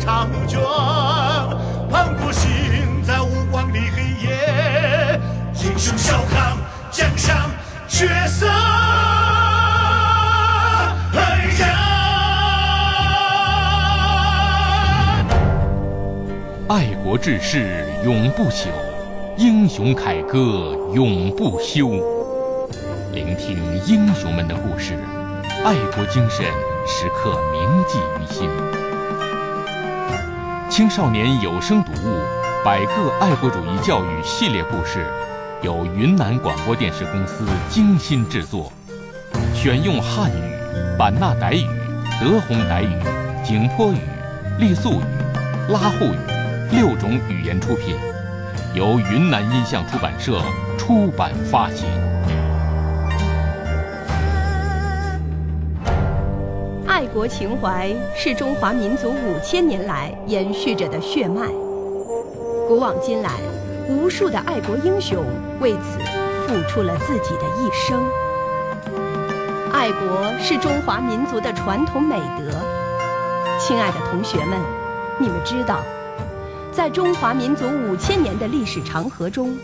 长卷，万古心在无光的黑夜，英雄小康江山血色。爱国志士永不朽，英雄凯歌永不休。聆听英雄们的故事，爱国精神时刻铭记于心。青少年有声读物《百个爱国主义教育系列故事》，由云南广播电视公司精心制作，选用汉语、版纳傣语、德宏傣语、景颇语、傈僳语、拉祜语。六种语言出品，由云南音像出版社出版发行。爱国情怀是中华民族五千年来延续着的血脉。古往今来，无数的爱国英雄为此付出了自己的一生。爱国是中华民族的传统美德。亲爱的同学们，你们知道？在中华民族五千年的历史长河中，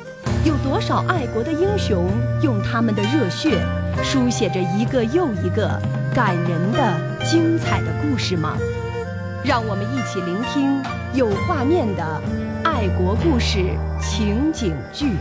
有多少爱国的英雄用他们的热血书写着一个又一个感人的、精彩的故事吗？让我们一起聆听有画面的爱国故事情景剧。